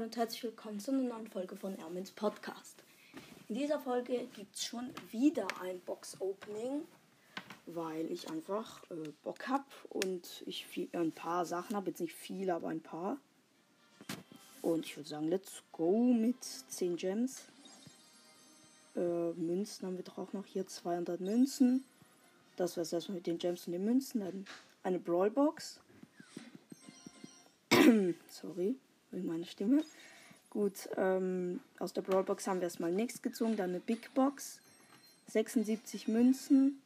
Hallo und herzlich willkommen zu einer neuen Folge von Ermins Podcast. In dieser Folge gibt es schon wieder ein Box-Opening, weil ich einfach äh, Bock habe und ich viel, äh, ein paar Sachen habe. Jetzt nicht viele, aber ein paar. Und ich würde sagen, let's go mit 10 Gems. Äh, Münzen haben wir doch auch noch hier 200 Münzen. Das war es erstmal mit den Gems und den Münzen. Dann eine Brawlbox. Sorry wegen meiner Stimme. Gut, ähm, aus der Brawlbox haben wir erstmal nichts gezogen, dann eine Big Box. 76 Münzen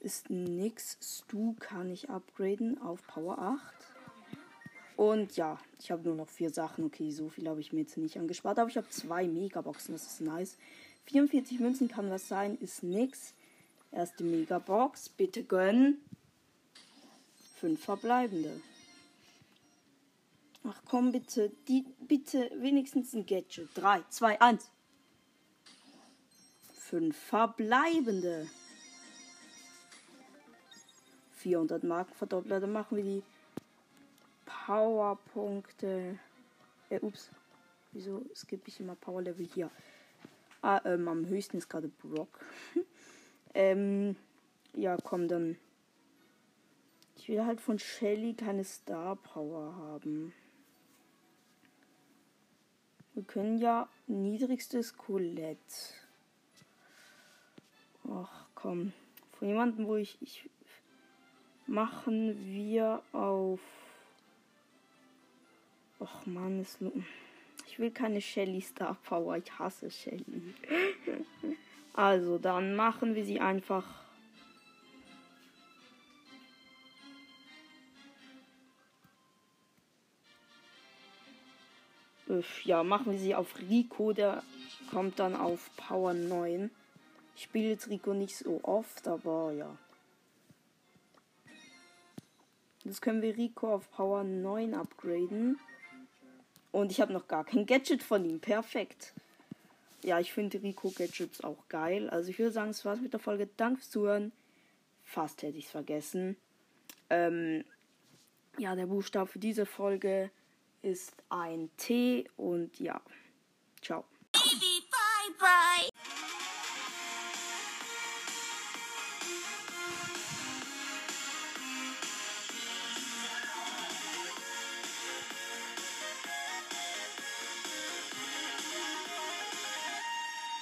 ist nix. Stu kann ich upgraden auf Power 8. Und ja, ich habe nur noch vier Sachen. Okay, so viel habe ich mir jetzt nicht angespart. Aber ich habe zwei Megaboxen, das ist nice. 44 Münzen kann was sein, ist nix. Erste Megabox, bitte gönnen. Fünf verbleibende. Ach komm bitte, die bitte wenigstens ein Gadget. 3, 2, 1. Fünf verbleibende. 400 Marken verdoppelt. Dann machen wir die Powerpunkte. Äh, ups. Wieso skippe ich immer Power Level hier? Ah, ähm, am höchsten ist gerade Brock. ähm, ja, komm, dann. Ich will halt von Shelly keine Star Power haben. Wir können ja niedrigstes Colette. Ach komm. Von jemandem, wo ich, ich machen wir auf. Ach man, es, ich will keine Shelly Star Power. Ich hasse Shelly. also, dann machen wir sie einfach ja, machen wir sie auf Rico. Der kommt dann auf Power 9. Ich spiele jetzt Rico nicht so oft, aber ja. Jetzt können wir Rico auf Power 9 upgraden. Und ich habe noch gar kein Gadget von ihm. Perfekt. Ja, ich finde Rico Gadgets auch geil. Also ich würde sagen, es war's mit der Folge. Danke fürs Zuhören. Fast hätte ich es vergessen. Ähm, ja, der Buchstabe für diese Folge ist ein T und ja. Ciao. Baby, bye, bye.